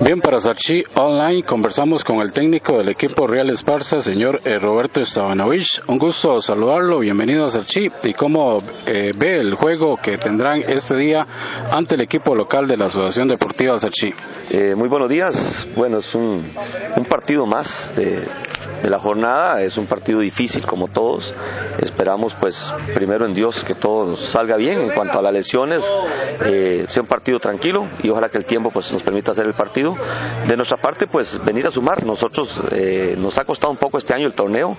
Bien, para Sarchi Online conversamos con el técnico del equipo Real Esparza, señor eh, Roberto Estabanovich. Un gusto saludarlo, bienvenido a Sarchi. ¿Y cómo eh, ve el juego que tendrán este día ante el equipo local de la Asociación Deportiva Sarchi? Eh, muy buenos días. Bueno, es un, un partido más de, de la jornada. Es un partido difícil como todos. Esperamos pues primero en Dios que todo salga bien en cuanto a las lesiones, eh, sea un partido tranquilo y ojalá que el tiempo pues nos permita hacer el partido. De nuestra parte pues venir a sumar. Nosotros eh, nos ha costado un poco este año el torneo.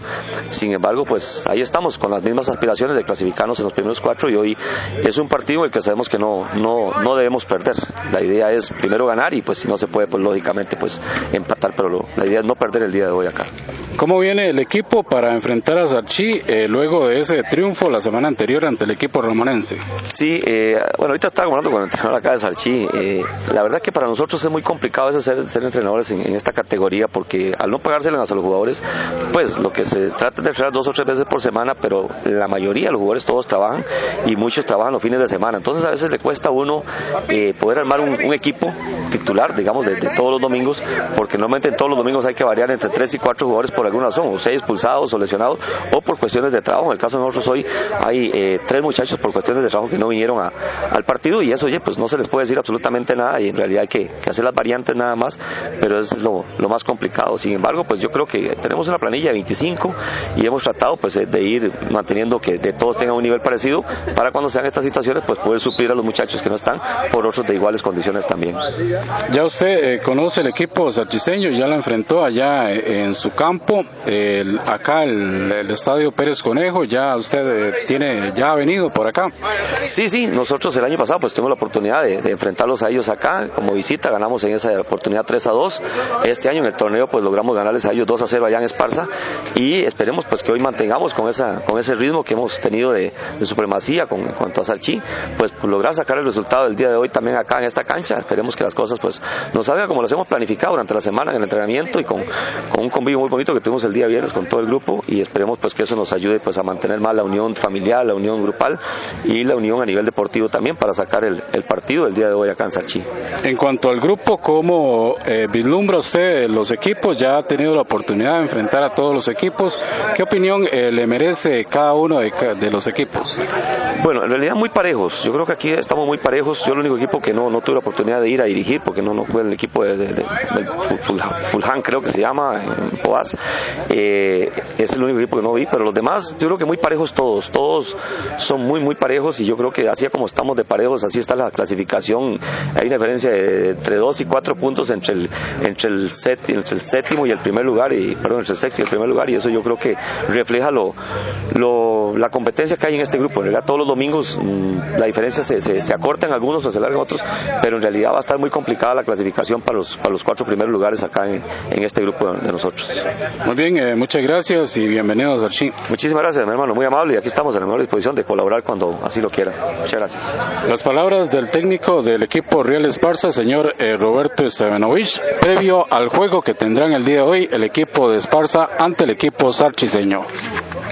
Sin embargo pues ahí estamos con las mismas aspiraciones de clasificarnos en los primeros cuatro y hoy es un partido el que sabemos que no, no, no debemos perder. La idea es primero ganar y pues si no se puede pues lógicamente pues empatar, pero lo, la idea es no perder el día de hoy acá. ¿Cómo viene el equipo para enfrentar a Sarchi eh, luego de ese triunfo la semana anterior ante el equipo romanense? Sí, eh, bueno, ahorita estaba hablando con el entrenador acá de Sarchi. Eh, la verdad que para nosotros es muy complicado eso ser, ser entrenadores en, esta categoría porque al no pagárselo a los jugadores, pues lo que se trata es de entrenar dos o tres veces por semana, pero la mayoría de los jugadores todos trabajan y muchos trabajan los fines de semana. Entonces a veces le cuesta a uno eh, poder armar un, un, equipo titular, digamos, de, de todos los domingos, porque normalmente en todos los domingos hay que variar entre tres y cuatro jugadores por alguna razón, o seis expulsados o lesionados, o cuestiones de trabajo. En el caso de nosotros hoy hay eh, tres muchachos por cuestiones de trabajo que no vinieron a, al partido y eso, oye, pues no se les puede decir absolutamente nada y en realidad hay que, hacer las variantes nada más, pero es lo, más complicado. Sin embargo, pues yo creo que tenemos una planilla de 25 y hemos tratado pues de ir manteniendo que de todos tengan un nivel parecido para cuando sean estas situaciones pues poder suplir a los muchachos que no están por otros de iguales condiciones también. Ya usted eh, conoce el equipo sarchiseño, ya lo enfrentó allá en su campo el, acá el, estadio Pérez Conejo, ya usted eh, tiene, ya ha venido por acá. Sí, sí, nosotros el año pasado pues tuvimos la oportunidad de, enfrentarlos a ellos acá como visita, ganamos en esa oportunidad 3 a 2. Este año en el torneo pues logramos ganarles a ellos 2 a 0 allá en Esparza y esperemos pues que hoy mantengamos con esa con ese ritmo que hemos tenido de, supremacía con, cuanto a Sarchi, pues, pues lograr sacar el resultado del día de hoy también acá en esta cancha. Esperemos que las cosas pues nos salgan como las hemos planificado durante la semana en el entrenamiento y con, con un convivio muy bonito que tuvimos el día viernes con todo el grupo y esperemos pues que eso nos ayude pues a mantener más la unión familiar, la unión grupal y la unión a nivel deportivo también para sacar el, el partido del día de hoy acá en Sarchi. En cuanto al grupo, ¿cómo eh, vislumbra usted los equipos? Ya ha tenido la oportunidad de enfrentar a todos los equipos. ¿Qué opinión eh, le merece cada uno de, de, los equipos? Bueno, en realidad muy parejos. Yo creo que aquí estamos muy parejos. Yo el único equipo que no, no tuve la oportunidad de ir a dirigir porque no, no fue el equipo de, de Fulham, creo que se llama, en Poas. Eh, es el único equipo que no vi, pero los demás yo creo que muy parejos todos. Todos son muy, muy parejos y yo creo que así como estamos de parejos, así está la clasificación. Hay una diferencia de entre dos y cuatro puntos entre el, entre el, séptimo y el primer lugar, y, perdón, entre el sexto y el primer lugar, y eso yo creo que refleja lo, lo, la competencia que hay en este grupo. En realidad, todos los domingos mmm, la diferencia se, acorta en algunos o se alarga en otros, pero en realidad va a estar muy complicada la clasificación para los, para los cuatro primeros lugares acá en, este grupo de, nosotros. Muy bien, eh, muchas gracias y bienvenidos al. Muchísimas gracias, mi hermano, muy amable, y aquí estamos en la mejor disposición de colaborar cuando así lo quiera. Muchas gracias. Las palabras del técnico del equipo Real Esparza, señor eh, Roberto Estebanovich, previo al juego que tendrán el día de hoy el equipo de Esparza ante el equipo sarchiseño.